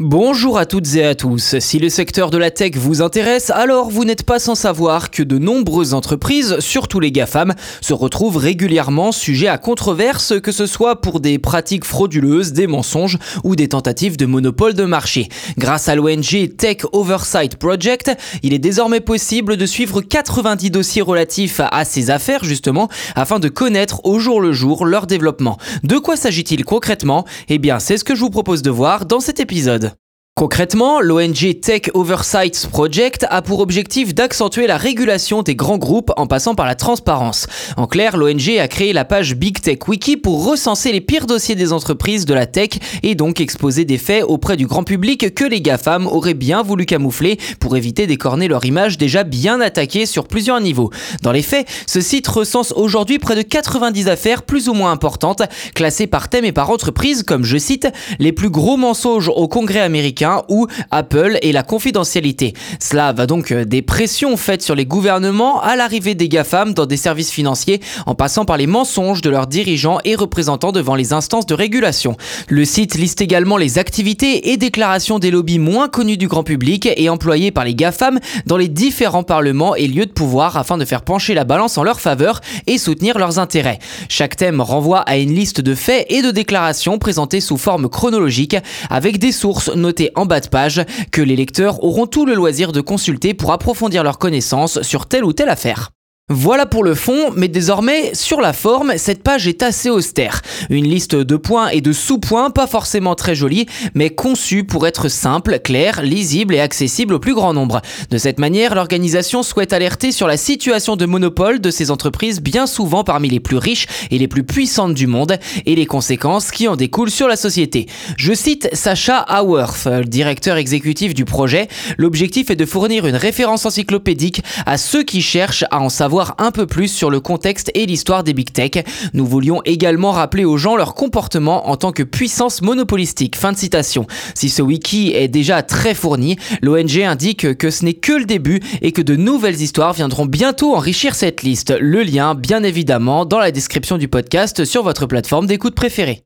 Bonjour à toutes et à tous. Si le secteur de la tech vous intéresse, alors vous n'êtes pas sans savoir que de nombreuses entreprises, surtout les GAFAM, se retrouvent régulièrement sujets à controverse, que ce soit pour des pratiques frauduleuses, des mensonges ou des tentatives de monopole de marché. Grâce à l'ONG Tech Oversight Project, il est désormais possible de suivre 90 dossiers relatifs à ces affaires justement, afin de connaître au jour le jour leur développement. De quoi s'agit-il concrètement? Eh bien, c'est ce que je vous propose de voir dans cet épisode. Concrètement, l'ONG Tech Oversight Project a pour objectif d'accentuer la régulation des grands groupes en passant par la transparence. En clair, l'ONG a créé la page Big Tech Wiki pour recenser les pires dossiers des entreprises de la tech et donc exposer des faits auprès du grand public que les GAFAM auraient bien voulu camoufler pour éviter d'écorner leur image déjà bien attaquée sur plusieurs niveaux. Dans les faits, ce site recense aujourd'hui près de 90 affaires plus ou moins importantes, classées par thème et par entreprise comme, je cite, les plus gros mensonges au Congrès américain ou Apple et la confidentialité. Cela va donc euh, des pressions faites sur les gouvernements à l'arrivée des GAFAM dans des services financiers en passant par les mensonges de leurs dirigeants et représentants devant les instances de régulation. Le site liste également les activités et déclarations des lobbies moins connus du grand public et employés par les GAFAM dans les différents parlements et lieux de pouvoir afin de faire pencher la balance en leur faveur et soutenir leurs intérêts. Chaque thème renvoie à une liste de faits et de déclarations présentées sous forme chronologique avec des sources notées en bas de page que les lecteurs auront tout le loisir de consulter pour approfondir leurs connaissances sur telle ou telle affaire. Voilà pour le fond, mais désormais, sur la forme, cette page est assez austère. Une liste de points et de sous-points pas forcément très jolie, mais conçue pour être simple, claire, lisible et accessible au plus grand nombre. De cette manière, l'organisation souhaite alerter sur la situation de monopole de ces entreprises bien souvent parmi les plus riches et les plus puissantes du monde, et les conséquences qui en découlent sur la société. Je cite Sacha Haworth, directeur exécutif du projet. L'objectif est de fournir une référence encyclopédique à ceux qui cherchent à en un peu plus sur le contexte et l'histoire des big tech. Nous voulions également rappeler aux gens leur comportement en tant que puissance monopolistique. Fin de citation. Si ce wiki est déjà très fourni, l'ONG indique que ce n'est que le début et que de nouvelles histoires viendront bientôt enrichir cette liste. Le lien, bien évidemment, dans la description du podcast sur votre plateforme d'écoute préférée.